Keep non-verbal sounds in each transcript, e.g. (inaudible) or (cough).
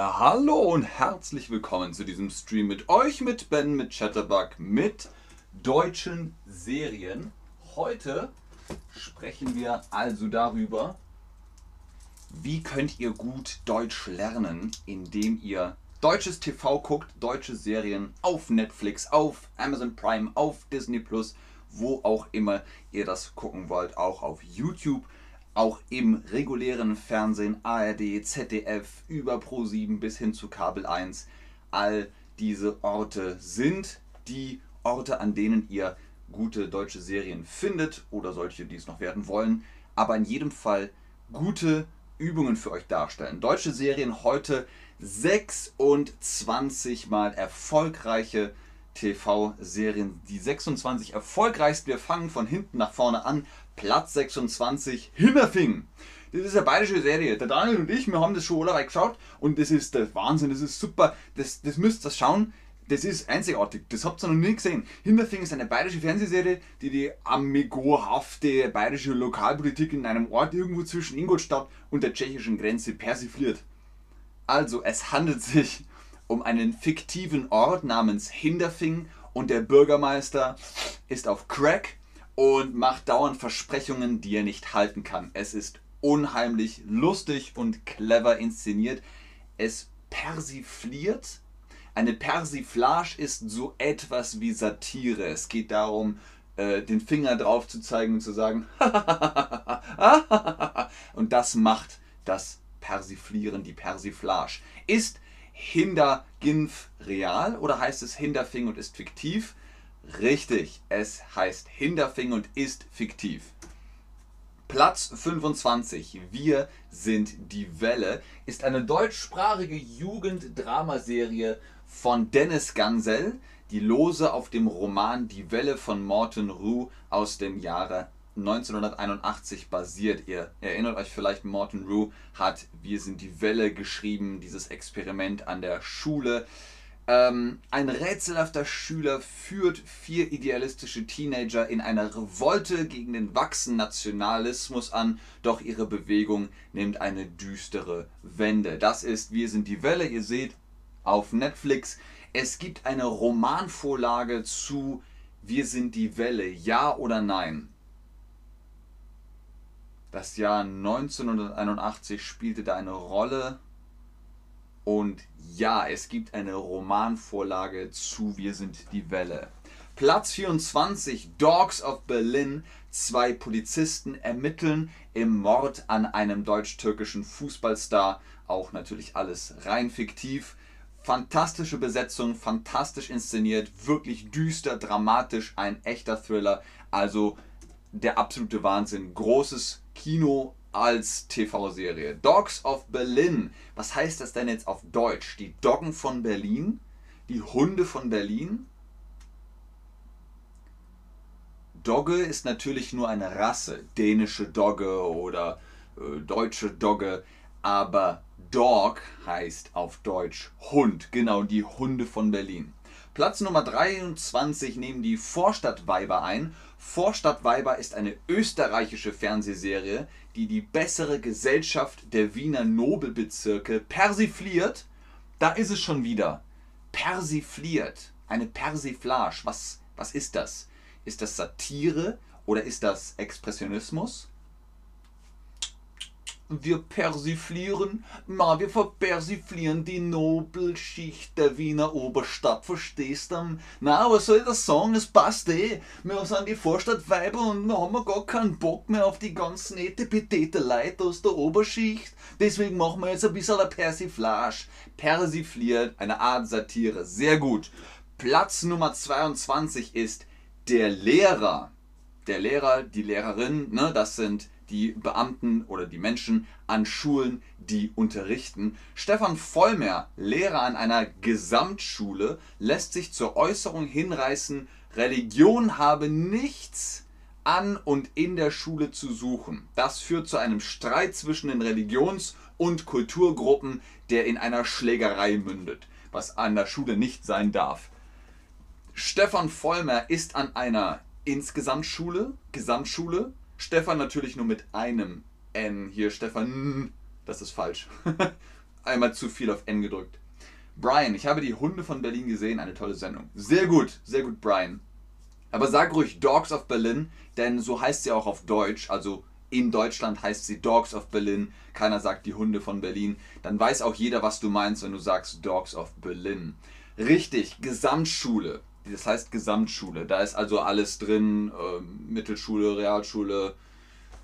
hallo und herzlich willkommen zu diesem Stream mit euch, mit Ben, mit Chatterbug, mit deutschen Serien. Heute sprechen wir also darüber, wie könnt ihr gut Deutsch lernen, indem ihr deutsches TV guckt, deutsche Serien auf Netflix, auf Amazon Prime, auf Disney Plus, wo auch immer ihr das gucken wollt, auch auf YouTube auch im regulären Fernsehen, ARD, ZDF, über Pro7 bis hin zu Kabel 1. All diese Orte sind die Orte, an denen ihr gute deutsche Serien findet oder solche, die es noch werden wollen, aber in jedem Fall gute Übungen für euch darstellen. Deutsche Serien heute 26 mal erfolgreiche TV-Serien. Die 26 erfolgreichsten. Wir fangen von hinten nach vorne an. Platz 26, Himmerfing. Das ist eine bayerische Serie. Der Daniel und ich, wir haben das schon alle geschaut und das ist der Wahnsinn, das ist super. Das, das müsst ihr schauen. Das ist einzigartig. Das habt ihr noch nie gesehen. Himmerfing ist eine bayerische Fernsehserie, die die amigohafte bayerische Lokalpolitik in einem Ort irgendwo zwischen Ingolstadt und der tschechischen Grenze persifliert. Also, es handelt sich um einen fiktiven Ort namens Hinderfing und der Bürgermeister ist auf Crack und macht dauernd Versprechungen, die er nicht halten kann. Es ist unheimlich lustig und clever inszeniert. Es persifliert. Eine Persiflage ist so etwas wie Satire. Es geht darum, äh, den Finger drauf zu zeigen und zu sagen, und das macht das Persiflieren, die Persiflage. Ist Hinderginf real oder heißt es Hinderfing und ist fiktiv? Richtig, es heißt Hinderfing und ist fiktiv. Platz 25, Wir sind die Welle, ist eine deutschsprachige Jugenddramaserie von Dennis Gansel, die lose auf dem Roman Die Welle von Morten Rue aus dem Jahre 1981 basiert. Ihr erinnert euch vielleicht, Morten Rue hat Wir sind die Welle geschrieben, dieses Experiment an der Schule. Ähm, ein rätselhafter Schüler führt vier idealistische Teenager in einer Revolte gegen den wachsenden Nationalismus an, doch ihre Bewegung nimmt eine düstere Wende. Das ist Wir sind die Welle, ihr seht auf Netflix. Es gibt eine Romanvorlage zu Wir sind die Welle, ja oder nein? Das Jahr 1981 spielte da eine Rolle. Und ja, es gibt eine Romanvorlage zu Wir sind die Welle. Platz 24, Dogs of Berlin. Zwei Polizisten ermitteln im Mord an einem deutsch-türkischen Fußballstar. Auch natürlich alles rein fiktiv. Fantastische Besetzung, fantastisch inszeniert, wirklich düster, dramatisch, ein echter Thriller. Also der absolute Wahnsinn. Großes Kino als TV-Serie. Dogs of Berlin. Was heißt das denn jetzt auf Deutsch? Die Doggen von Berlin? Die Hunde von Berlin? Dogge ist natürlich nur eine Rasse. Dänische Dogge oder äh, deutsche Dogge. Aber Dog heißt auf Deutsch Hund. Genau, die Hunde von Berlin. Platz Nummer 23 nehmen die Vorstadtweiber ein. Vorstadtweiber ist eine österreichische Fernsehserie, die die bessere Gesellschaft der Wiener Nobelbezirke persifliert. Da ist es schon wieder. Persifliert. Eine Persiflage. Was, was ist das? Ist das Satire oder ist das Expressionismus? Wir persiflieren, ma, wir verpersiflieren die Nobelschicht der Wiener Oberstadt, verstehst du? Na, was soll das sagen? Es passt eh. Wir sind die Vorstadtweiber und wir haben gar keinen Bock mehr auf die ganz nette petete Leute aus der Oberschicht. Deswegen machen wir jetzt ein bisschen eine Persiflage. Persifliert, eine Art Satire. Sehr gut. Platz Nummer 22 ist der Lehrer. Der Lehrer, die Lehrerin, ne, das sind die Beamten oder die Menschen an Schulen, die unterrichten. Stefan Vollmer, Lehrer an einer Gesamtschule, lässt sich zur Äußerung hinreißen, Religion habe nichts an und in der Schule zu suchen. Das führt zu einem Streit zwischen den Religions- und Kulturgruppen, der in einer Schlägerei mündet, was an der Schule nicht sein darf. Stefan Vollmer ist an einer Insgesamtschule, Gesamtschule, Stefan natürlich nur mit einem N. Hier Stefan, das ist falsch. (laughs) einmal zu viel auf N gedrückt. Brian, ich habe die Hunde von Berlin gesehen, eine tolle Sendung. Sehr gut, sehr gut, Brian. Aber sag ruhig Dogs of Berlin, denn so heißt sie auch auf Deutsch, also in Deutschland heißt sie Dogs of Berlin. Keiner sagt die Hunde von Berlin. Dann weiß auch jeder, was du meinst, wenn du sagst Dogs of Berlin. Richtig, Gesamtschule. Das heißt Gesamtschule. Da ist also alles drin. Äh, Mittelschule, Realschule,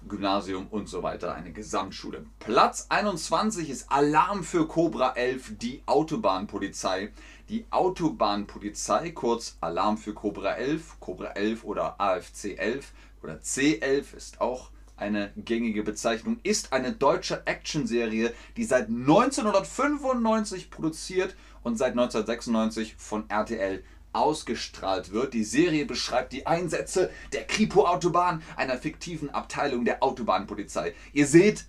Gymnasium und so weiter. Eine Gesamtschule. Platz 21 ist Alarm für Cobra 11, die Autobahnpolizei. Die Autobahnpolizei, kurz Alarm für Cobra 11, Cobra 11 oder AFC 11 oder C11 ist auch eine gängige Bezeichnung, ist eine deutsche Actionserie, die seit 1995 produziert und seit 1996 von RTL ausgestrahlt wird. Die Serie beschreibt die Einsätze der Kripo-Autobahn, einer fiktiven Abteilung der Autobahnpolizei. Ihr seht,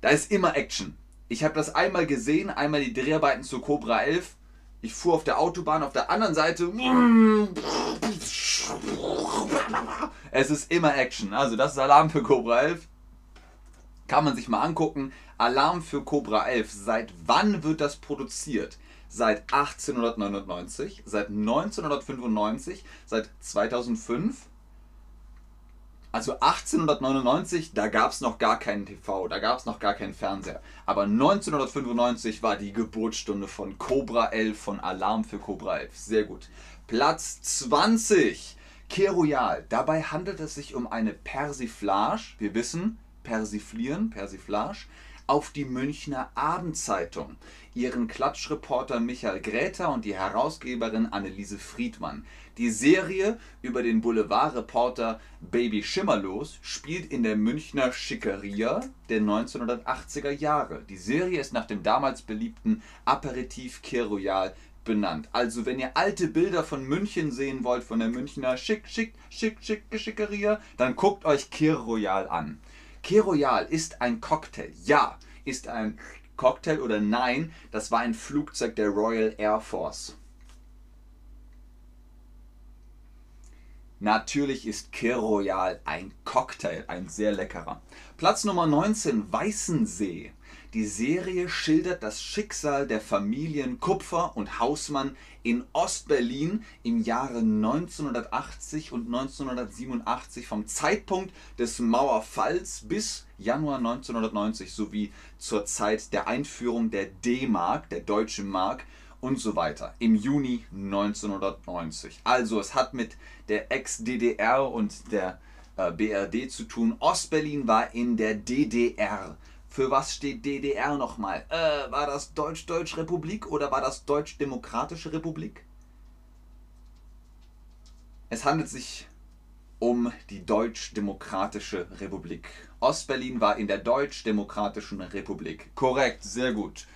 da ist immer Action. Ich habe das einmal gesehen, einmal die Dreharbeiten zu Cobra 11. Ich fuhr auf der Autobahn, auf der anderen Seite. Es ist immer Action. Also das ist Alarm für Cobra 11. Kann man sich mal angucken. Alarm für Cobra 11. Seit wann wird das produziert? Seit 1899, seit 1995, seit 2005. Also 1899, da gab es noch gar keinen TV, da gab es noch gar keinen Fernseher. Aber 1995 war die Geburtsstunde von Cobra 11, von Alarm für Cobra 11. Sehr gut. Platz 20. Keroyal. Dabei handelt es sich um eine Persiflage. Wir wissen, persiflieren, Persiflage auf die Münchner Abendzeitung, ihren Klatschreporter Michael Gräter und die Herausgeberin Anneliese Friedmann. Die Serie über den Boulevardreporter Baby Schimmerlos spielt in der Münchner Schickeria der 1980er Jahre. Die Serie ist nach dem damals beliebten Aperitif Keroyal benannt. Also wenn ihr alte Bilder von München sehen wollt, von der Münchner schick, schick, schick, schick, Schickeria, dann guckt euch Kir Royal an. Kir Royal ist ein Cocktail. Ja, ist ein Cocktail oder nein, das war ein Flugzeug der Royal Air Force. Natürlich ist Kir Royal ein Cocktail, ein sehr leckerer. Platz Nummer 19, Weißensee. Die Serie schildert das Schicksal der Familien Kupfer und Hausmann in Ostberlin im Jahre 1980 und 1987 vom Zeitpunkt des Mauerfalls bis Januar 1990 sowie zur Zeit der Einführung der D-Mark, der deutschen Mark und so weiter im Juni 1990. Also es hat mit der Ex-DDR und der äh, BRD zu tun. Ostberlin war in der DDR. Für was steht DDR nochmal? Äh, war das Deutsch-Deutsch Republik oder war das Deutsch-Demokratische Republik? Es handelt sich um die Deutsch-Demokratische Republik. Ostberlin war in der Deutsch-Demokratischen Republik. Korrekt, sehr gut.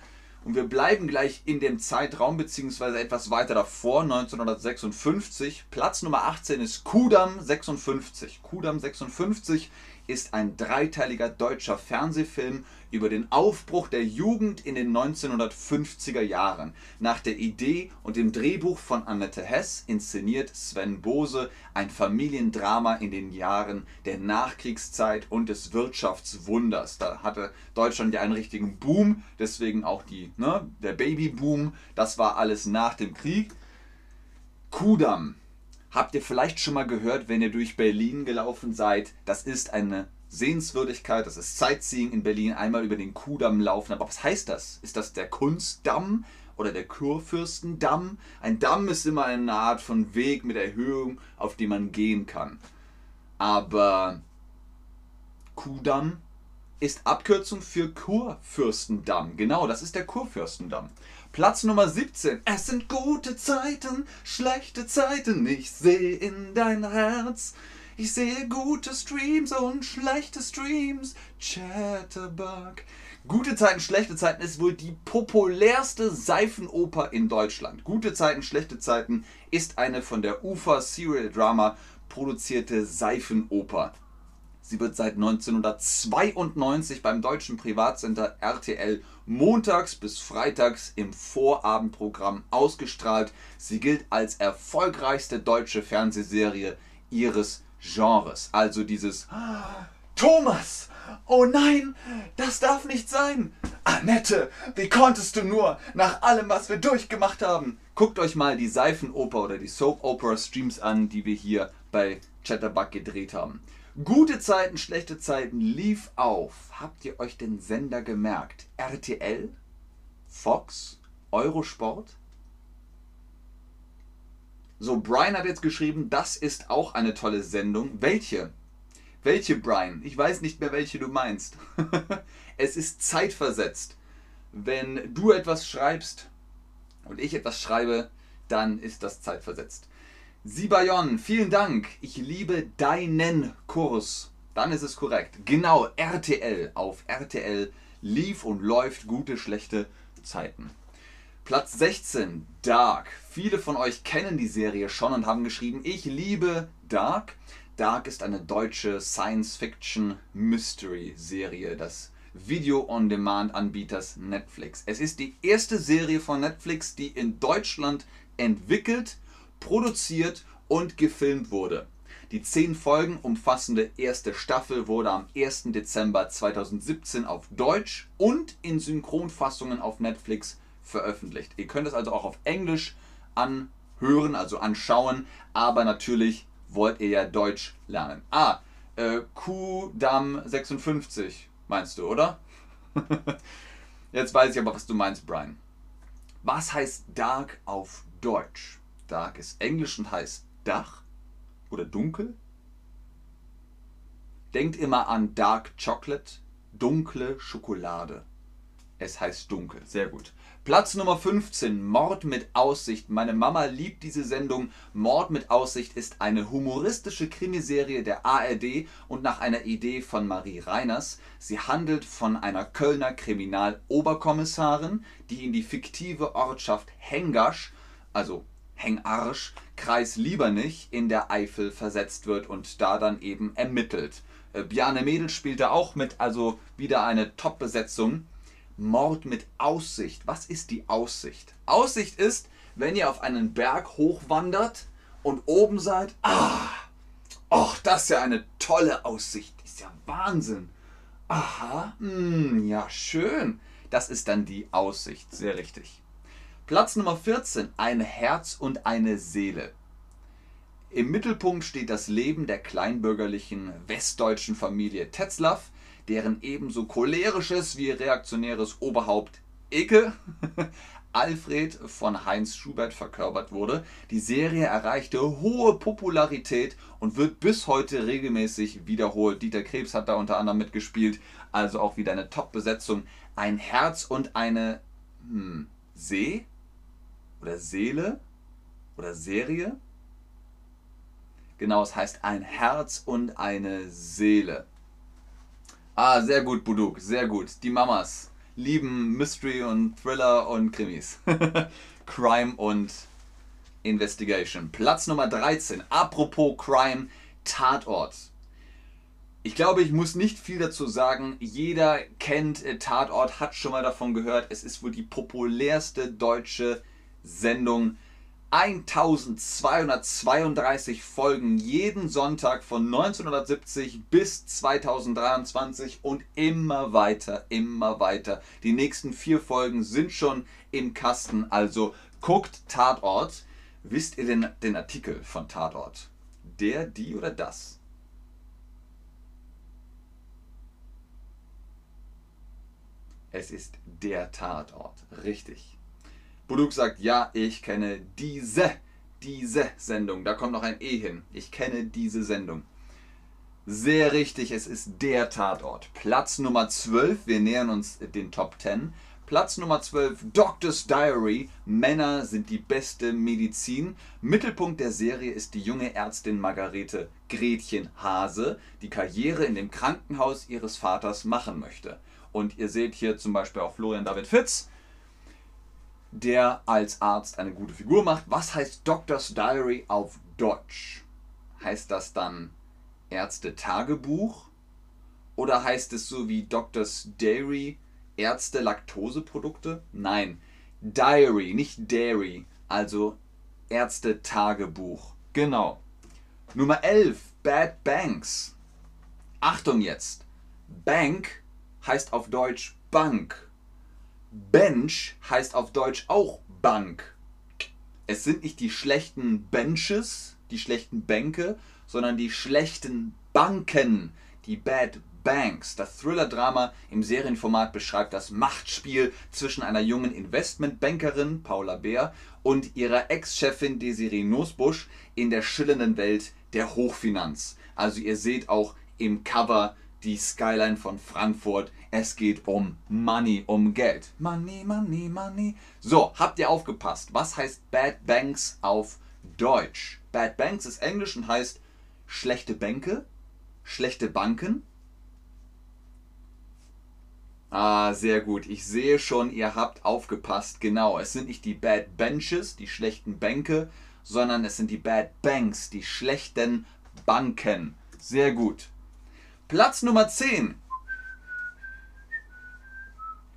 Und wir bleiben gleich in dem Zeitraum, beziehungsweise etwas weiter davor, 1956. Platz Nummer 18 ist Kudam 56. Kudam 56 ist ein dreiteiliger deutscher Fernsehfilm über den Aufbruch der Jugend in den 1950er Jahren. Nach der Idee und dem Drehbuch von Annette Hess inszeniert Sven Bose ein Familiendrama in den Jahren der Nachkriegszeit und des Wirtschaftswunders. Da hatte Deutschland ja einen richtigen Boom, deswegen auch die, ne, der Babyboom. Das war alles nach dem Krieg. Kudam habt ihr vielleicht schon mal gehört, wenn ihr durch Berlin gelaufen seid. Das ist eine Sehenswürdigkeit, das ist Sightseeing in Berlin, einmal über den Kuhdamm laufen. Aber was heißt das? Ist das der Kunstdamm oder der Kurfürstendamm? Ein Damm ist immer eine Art von Weg mit Erhöhung, auf dem man gehen kann. Aber Kuhdamm ist Abkürzung für Kurfürstendamm. Genau, das ist der Kurfürstendamm. Platz Nummer 17. Es sind gute Zeiten, schlechte Zeiten. Ich sehe in dein Herz. Ich sehe gute Streams und schlechte Streams. Chatterbug. Gute Zeiten, schlechte Zeiten ist wohl die populärste Seifenoper in Deutschland. Gute Zeiten, schlechte Zeiten ist eine von der UFA Serial Drama produzierte Seifenoper. Sie wird seit 1992 beim deutschen Privatsender RTL montags bis freitags im Vorabendprogramm ausgestrahlt. Sie gilt als erfolgreichste deutsche Fernsehserie ihres Genres. Also dieses Thomas, oh nein, das darf nicht sein. Annette, wie konntest du nur, nach allem, was wir durchgemacht haben? Guckt euch mal die Seifenoper oder die Soap Opera Streams an, die wir hier bei Chatterbug gedreht haben. Gute Zeiten, schlechte Zeiten lief auf. Habt ihr euch den Sender gemerkt? RTL? Fox? Eurosport? So, Brian hat jetzt geschrieben, das ist auch eine tolle Sendung. Welche? Welche, Brian? Ich weiß nicht mehr, welche du meinst. (laughs) es ist zeitversetzt. Wenn du etwas schreibst und ich etwas schreibe, dann ist das zeitversetzt. Sibayon, vielen Dank. Ich liebe deinen Kurs. Dann ist es korrekt. Genau, RTL. Auf RTL lief und läuft gute, schlechte Zeiten. Platz 16, Dark. Viele von euch kennen die Serie schon und haben geschrieben, ich liebe Dark. Dark ist eine deutsche Science-Fiction-Mystery-Serie des Video-on-Demand-Anbieters Netflix. Es ist die erste Serie von Netflix, die in Deutschland entwickelt, produziert und gefilmt wurde. Die zehn Folgen umfassende erste Staffel wurde am 1. Dezember 2017 auf Deutsch und in Synchronfassungen auf Netflix veröffentlicht. Ihr könnt es also auch auf Englisch anhören, also anschauen, aber natürlich wollt ihr ja Deutsch lernen. Ah, äh, Q-Dam 56 meinst du, oder? (laughs) Jetzt weiß ich aber, was du meinst, Brian. Was heißt Dark auf Deutsch? Dark ist Englisch und heißt Dach oder dunkel. Denkt immer an Dark Chocolate, dunkle Schokolade. Es heißt dunkel. Sehr gut. Platz Nummer 15, Mord mit Aussicht. Meine Mama liebt diese Sendung. Mord mit Aussicht ist eine humoristische Krimiserie der ARD und nach einer Idee von Marie Reiners. Sie handelt von einer Kölner Kriminaloberkommissarin, die in die fiktive Ortschaft Hengasch, also Hengarsch, Kreis Liebernich in der Eifel versetzt wird und da dann eben ermittelt. Äh, Bjarne Mädel spielt da auch mit, also wieder eine Top-Besetzung. Mord mit Aussicht. Was ist die Aussicht? Aussicht ist, wenn ihr auf einen Berg hochwandert und oben seid, ah, oh, das ist ja eine tolle Aussicht. Ist ja Wahnsinn. Aha, mh, hm, ja, schön. Das ist dann die Aussicht. Sehr richtig. Platz Nummer 14. Ein Herz und eine Seele. Im Mittelpunkt steht das Leben der kleinbürgerlichen westdeutschen Familie Tetzlaff, deren ebenso cholerisches wie reaktionäres Oberhaupt Icke (laughs) Alfred von Heinz Schubert verkörpert wurde. Die Serie erreichte hohe Popularität und wird bis heute regelmäßig wiederholt. Dieter Krebs hat da unter anderem mitgespielt, also auch wieder eine Top-Besetzung. Ein Herz und eine hm, See oder Seele oder Serie. Genau, es heißt ein Herz und eine Seele. Ah, sehr gut, Buduk, sehr gut. Die Mamas lieben Mystery und Thriller und Krimis. (laughs) Crime und Investigation. Platz Nummer 13. Apropos Crime, Tatort. Ich glaube, ich muss nicht viel dazu sagen. Jeder kennt äh, Tatort, hat schon mal davon gehört. Es ist wohl die populärste deutsche Sendung 1232 Folgen jeden Sonntag von 1970 bis 2023 und immer weiter, immer weiter. Die nächsten vier Folgen sind schon im Kasten, also guckt Tatort. Wisst ihr denn den Artikel von Tatort? Der, die oder das? Es ist der Tatort, richtig. Buduk sagt, ja, ich kenne diese, diese Sendung. Da kommt noch ein E hin. Ich kenne diese Sendung. Sehr richtig, es ist der Tatort. Platz Nummer 12, wir nähern uns den Top 10. Platz Nummer 12, Doctor's Diary. Männer sind die beste Medizin. Mittelpunkt der Serie ist die junge Ärztin Margarete Gretchen Hase, die Karriere in dem Krankenhaus ihres Vaters machen möchte. Und ihr seht hier zum Beispiel auch Florian David Fitz, der als Arzt eine gute Figur macht. Was heißt Doctor's Diary auf Deutsch? Heißt das dann Ärzte-Tagebuch? Oder heißt es so wie Doctor's Dairy Ärzte-Laktoseprodukte? Nein, Diary, nicht Dairy, also Ärzte-Tagebuch. Genau. Nummer 11, Bad Banks. Achtung jetzt. Bank heißt auf Deutsch Bank Bench heißt auf Deutsch auch Bank. Es sind nicht die schlechten Benches, die schlechten Bänke, sondern die schlechten Banken, die Bad Banks. Das Thriller-Drama im Serienformat beschreibt das Machtspiel zwischen einer jungen Investmentbankerin, Paula Bär, und ihrer Ex-Chefin Desiree Nussbusch in der schillernden Welt der Hochfinanz. Also ihr seht auch im Cover die Skyline von Frankfurt. Es geht um Money, um Geld. Money, Money, Money. So, habt ihr aufgepasst? Was heißt Bad Banks auf Deutsch? Bad Banks ist Englisch und heißt schlechte Bänke, schlechte Banken. Ah, sehr gut. Ich sehe schon, ihr habt aufgepasst. Genau, es sind nicht die Bad Benches, die schlechten Bänke, sondern es sind die Bad Banks, die schlechten Banken. Sehr gut. Platz Nummer 10.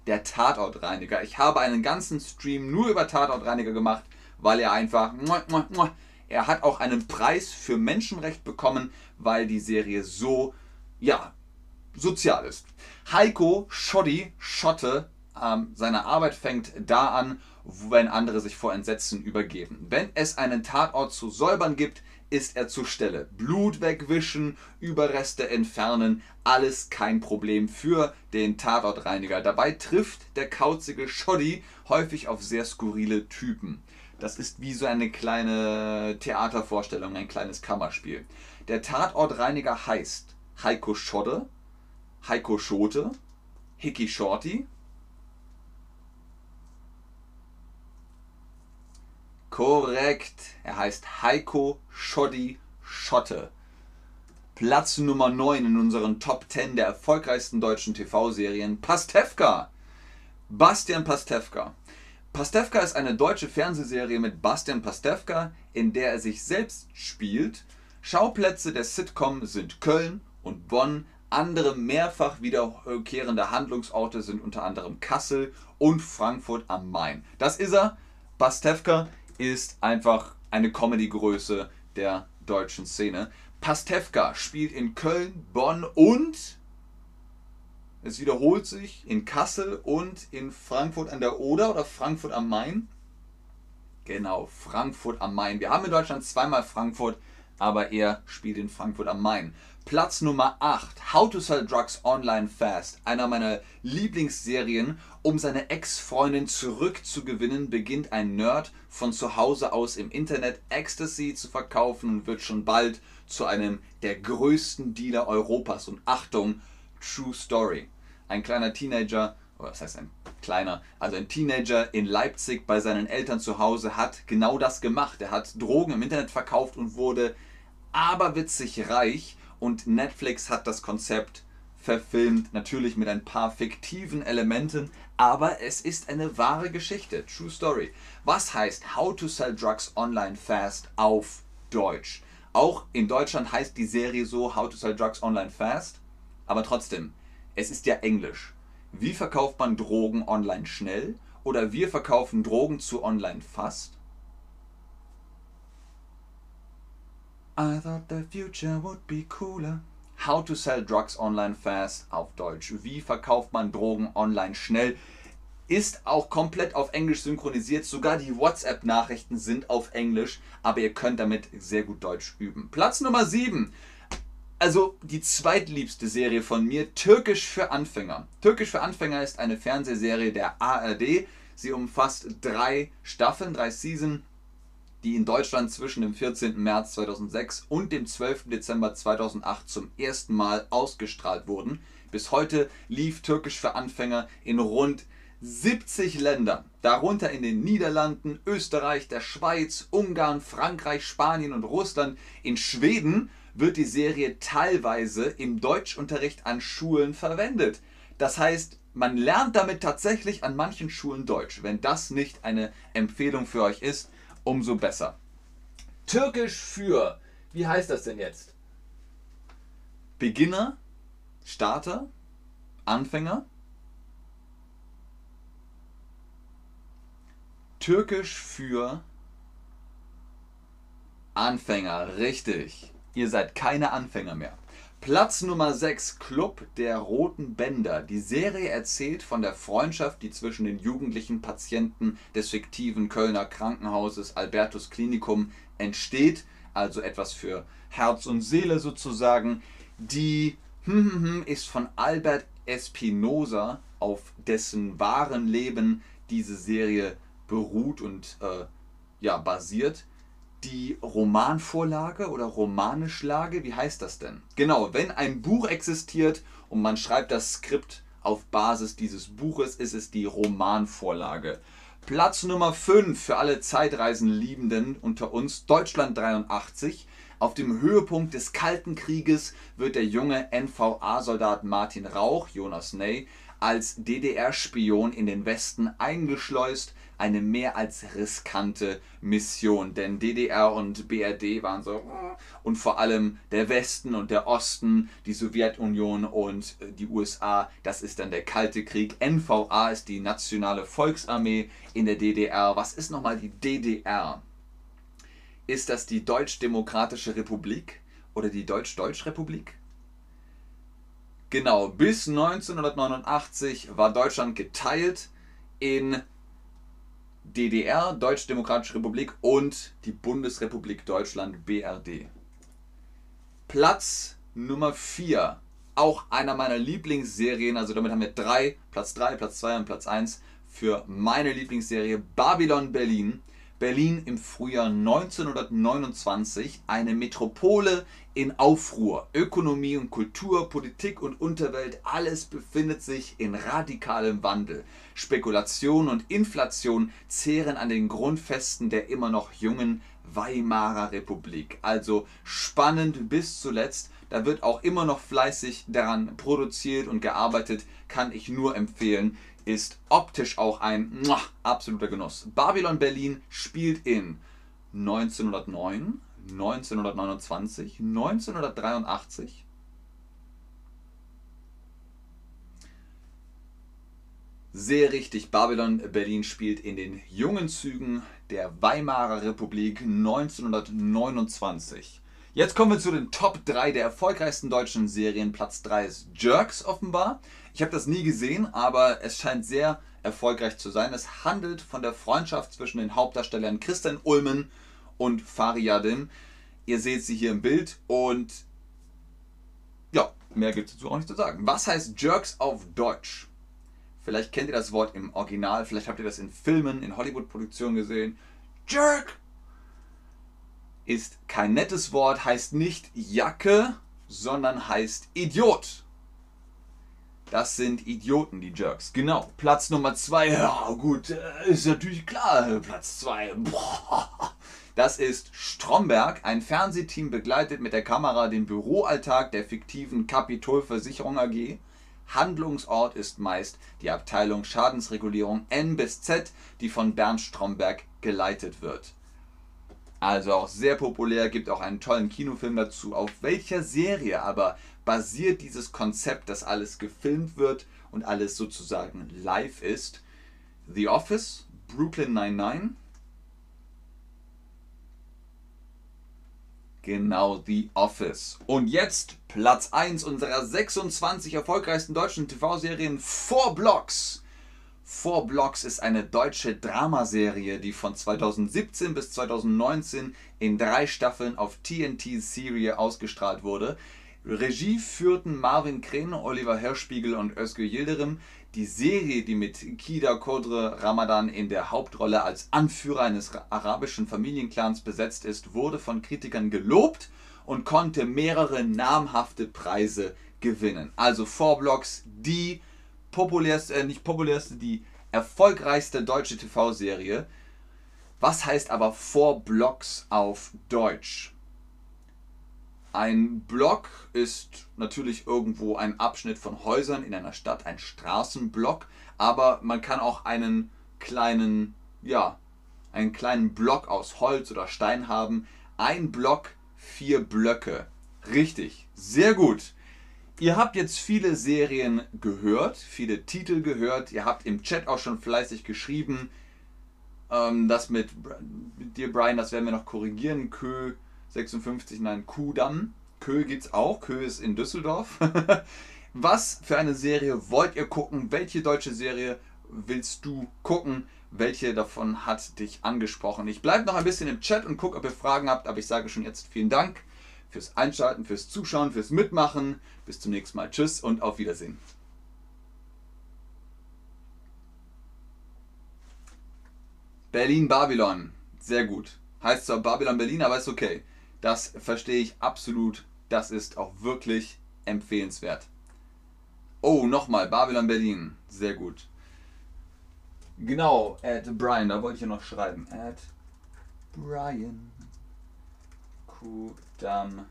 Der Tatortreiniger. Ich habe einen ganzen Stream nur über Tatortreiniger gemacht, weil er einfach. Er hat auch einen Preis für Menschenrecht bekommen, weil die Serie so, ja, sozial ist. Heiko Schoddy, Schotte, ähm, seine Arbeit fängt da an, wenn andere sich vor Entsetzen übergeben. Wenn es einen Tatort zu säubern gibt, ist er zur Stelle. Blut wegwischen, Überreste entfernen, alles kein Problem für den Tatortreiniger. Dabei trifft der kauzige Schoddy häufig auf sehr skurrile Typen. Das ist wie so eine kleine Theatervorstellung, ein kleines Kammerspiel. Der Tatortreiniger heißt Heiko Schodde, Heiko Schote, Hickey Shorty. Korrekt, er heißt Heiko Schoddy Schotte. Platz Nummer 9 in unseren Top 10 der erfolgreichsten deutschen TV-Serien Pastewka. Bastian Pastewka. Pastewka ist eine deutsche Fernsehserie mit Bastian Pastewka, in der er sich selbst spielt. Schauplätze der Sitcom sind Köln und Bonn, andere mehrfach wiederkehrende Handlungsorte sind unter anderem Kassel und Frankfurt am Main. Das ist er. Pastewka ist einfach eine Comedy-Größe der deutschen Szene. Pastewka spielt in Köln, Bonn und es wiederholt sich in Kassel und in Frankfurt an der Oder oder Frankfurt am Main. Genau, Frankfurt am Main. Wir haben in Deutschland zweimal Frankfurt, aber er spielt in Frankfurt am Main. Platz Nummer 8, How to Sell Drugs Online Fast. Einer meiner Lieblingsserien. Um seine Ex-Freundin zurückzugewinnen, beginnt ein Nerd von zu Hause aus im Internet Ecstasy zu verkaufen und wird schon bald zu einem der größten Dealer Europas. Und Achtung, True Story. Ein kleiner Teenager, oder was heißt ein kleiner, also ein Teenager in Leipzig bei seinen Eltern zu Hause hat genau das gemacht. Er hat Drogen im Internet verkauft und wurde aberwitzig reich und Netflix hat das Konzept verfilmt, natürlich mit ein paar fiktiven Elementen, aber es ist eine wahre Geschichte, True Story. Was heißt How to Sell Drugs Online Fast auf Deutsch? Auch in Deutschland heißt die Serie so How to Sell Drugs Online Fast, aber trotzdem, es ist ja Englisch. Wie verkauft man Drogen online schnell? Oder wir verkaufen Drogen zu online fast? I thought the future would be cooler. How to sell drugs online fast auf Deutsch. Wie verkauft man Drogen online schnell? Ist auch komplett auf Englisch synchronisiert. Sogar die WhatsApp-Nachrichten sind auf Englisch, aber ihr könnt damit sehr gut Deutsch üben. Platz Nummer 7. Also die zweitliebste Serie von mir, Türkisch für Anfänger. Türkisch für Anfänger ist eine Fernsehserie der ARD. Sie umfasst drei Staffeln, drei Season die in Deutschland zwischen dem 14. März 2006 und dem 12. Dezember 2008 zum ersten Mal ausgestrahlt wurden. Bis heute lief Türkisch für Anfänger in rund 70 Ländern, darunter in den Niederlanden, Österreich, der Schweiz, Ungarn, Frankreich, Spanien und Russland. In Schweden wird die Serie teilweise im Deutschunterricht an Schulen verwendet. Das heißt, man lernt damit tatsächlich an manchen Schulen Deutsch. Wenn das nicht eine Empfehlung für euch ist, umso besser. Türkisch für, wie heißt das denn jetzt? Beginner, Starter, Anfänger. Türkisch für Anfänger, richtig. Ihr seid keine Anfänger mehr. Platz Nummer 6, Club der Roten Bänder. Die Serie erzählt von der Freundschaft, die zwischen den jugendlichen Patienten des fiktiven Kölner Krankenhauses Albertus Klinikum entsteht. Also etwas für Herz und Seele sozusagen. Die hm, hm, hm, ist von Albert Espinosa, auf dessen wahren Leben diese Serie beruht und äh, ja, basiert die Romanvorlage oder Romanischlage, wie heißt das denn? Genau, wenn ein Buch existiert und man schreibt das Skript auf Basis dieses Buches, ist es die Romanvorlage. Platz Nummer 5 für alle Zeitreisenliebenden unter uns, Deutschland 83. Auf dem Höhepunkt des Kalten Krieges wird der junge NVA-Soldat Martin Rauch, Jonas Ney, als DDR-Spion in den Westen eingeschleust. Eine mehr als riskante Mission, denn DDR und BRD waren so und vor allem der Westen und der Osten, die Sowjetunion und äh, die USA, das ist dann der Kalte Krieg. NVA ist die nationale Volksarmee in der DDR. Was ist nochmal die DDR? Ist das die Deutsch-Demokratische Republik oder die Deutsch-Deutsch-Republik? Genau, bis 1989 war Deutschland geteilt in DDR, Deutsch-Demokratische Republik und die Bundesrepublik Deutschland, BRD. Platz Nummer 4, auch einer meiner Lieblingsserien, also damit haben wir drei, Platz 3, Platz 2 und Platz 1 für meine Lieblingsserie Babylon Berlin. Berlin im Frühjahr 1929, eine Metropole in Aufruhr. Ökonomie und Kultur, Politik und Unterwelt, alles befindet sich in radikalem Wandel. Spekulation und Inflation zehren an den Grundfesten der immer noch jungen Weimarer Republik. Also spannend bis zuletzt. Da wird auch immer noch fleißig daran produziert und gearbeitet, kann ich nur empfehlen ist optisch auch ein absoluter Genuss. Babylon Berlin spielt in 1909, 1929, 1983. Sehr richtig, Babylon Berlin spielt in den jungen Zügen der Weimarer Republik 1929. Jetzt kommen wir zu den Top 3 der erfolgreichsten deutschen Serien. Platz 3 ist Jerks offenbar. Ich habe das nie gesehen, aber es scheint sehr erfolgreich zu sein. Es handelt von der Freundschaft zwischen den Hauptdarstellern Christian Ulmen und Fariadim. Ihr seht sie hier im Bild und ja, mehr gibt es dazu auch nicht zu sagen. Was heißt Jerks auf Deutsch? Vielleicht kennt ihr das Wort im Original, vielleicht habt ihr das in Filmen, in Hollywood-Produktionen gesehen. Jerk! ist kein nettes Wort, heißt nicht Jacke, sondern heißt Idiot. Das sind Idioten, die Jerks. Genau. Platz Nummer 2. Ja, gut, äh, ist natürlich klar. Platz 2. Das ist Stromberg. Ein Fernsehteam begleitet mit der Kamera den Büroalltag der fiktiven Kapitolversicherung AG. Handlungsort ist meist die Abteilung Schadensregulierung N bis Z, die von Bernd Stromberg geleitet wird. Also auch sehr populär, gibt auch einen tollen Kinofilm dazu. Auf welcher Serie aber basiert dieses Konzept, dass alles gefilmt wird und alles sozusagen live ist? The Office, Brooklyn 99. Genau, The Office. Und jetzt Platz 1 unserer 26 erfolgreichsten deutschen TV-Serien, 4 Blocks. Four Blocks ist eine deutsche Dramaserie, die von 2017 bis 2019 in drei Staffeln auf TNT Serie ausgestrahlt wurde. Regie führten Marvin Kren, Oliver Hirschspiegel und Özgür Yildirim. Die Serie, die mit Kida Kodre Ramadan in der Hauptrolle als Anführer eines arabischen Familienclans besetzt ist, wurde von Kritikern gelobt und konnte mehrere namhafte Preise gewinnen. Also Four Blocks, die populärste, äh, nicht populärste, die erfolgreichste deutsche TV-Serie. Was heißt aber Four Blocks auf Deutsch? Ein Block ist natürlich irgendwo ein Abschnitt von Häusern in einer Stadt, ein Straßenblock, aber man kann auch einen kleinen, ja, einen kleinen Block aus Holz oder Stein haben. Ein Block, vier Blöcke. Richtig, sehr gut. Ihr habt jetzt viele Serien gehört, viele Titel gehört. Ihr habt im Chat auch schon fleißig geschrieben. Ähm, das mit, mit dir, Brian, das werden wir noch korrigieren. Kö 56, nein, Kudam. Kö gibt's auch. Kö ist in Düsseldorf. (laughs) Was für eine Serie wollt ihr gucken? Welche deutsche Serie willst du gucken? Welche davon hat dich angesprochen? Ich bleibe noch ein bisschen im Chat und gucke, ob ihr Fragen habt, aber ich sage schon jetzt vielen Dank fürs Einschalten, fürs Zuschauen, fürs Mitmachen. Bis zum nächsten Mal. Tschüss und auf Wiedersehen. Berlin-Babylon. Sehr gut. Heißt zwar Babylon-Berlin, aber ist okay. Das verstehe ich absolut. Das ist auch wirklich empfehlenswert. Oh, nochmal, Babylon Berlin. Sehr gut. Genau, at Brian, da wollte ich ja noch schreiben. At Brian Kudam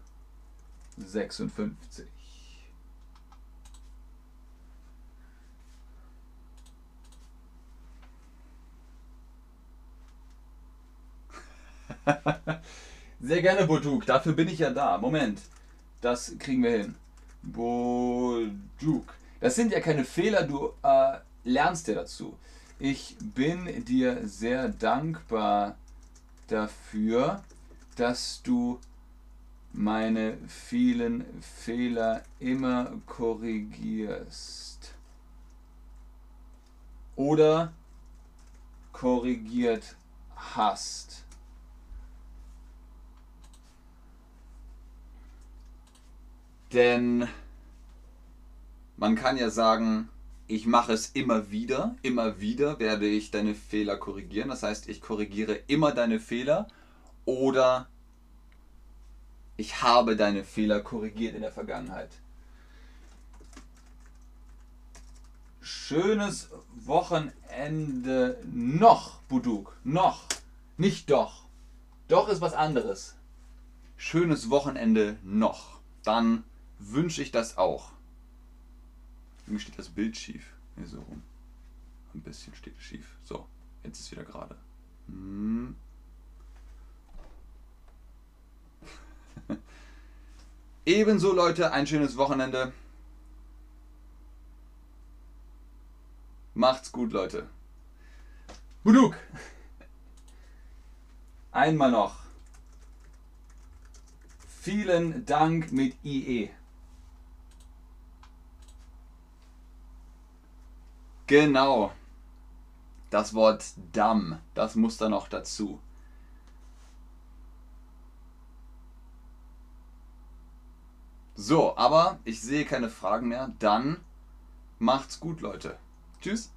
56. (laughs) Sehr gerne, Boduk. Dafür bin ich ja da. Moment. Das kriegen wir hin. Boduk. Das sind ja keine Fehler, du äh, lernst ja dazu. Ich bin dir sehr dankbar dafür, dass du meine vielen Fehler immer korrigierst. Oder korrigiert hast. Denn man kann ja sagen, ich mache es immer wieder, immer wieder werde ich deine Fehler korrigieren. Das heißt, ich korrigiere immer deine Fehler oder ich habe deine Fehler korrigiert in der Vergangenheit. Schönes Wochenende noch, Buduk. Noch. Nicht doch. Doch ist was anderes. Schönes Wochenende noch. Dann wünsche ich das auch. Irgendwie steht das Bild schief. Hier so rum. Ein bisschen steht es schief. So, jetzt ist es wieder gerade. Hm. (laughs) Ebenso, Leute, ein schönes Wochenende. Macht's gut, Leute. Buduk! Einmal noch. Vielen Dank mit IE. Genau. Das Wort Damm, das muss da noch dazu. So, aber ich sehe keine Fragen mehr. Dann macht's gut, Leute. Tschüss.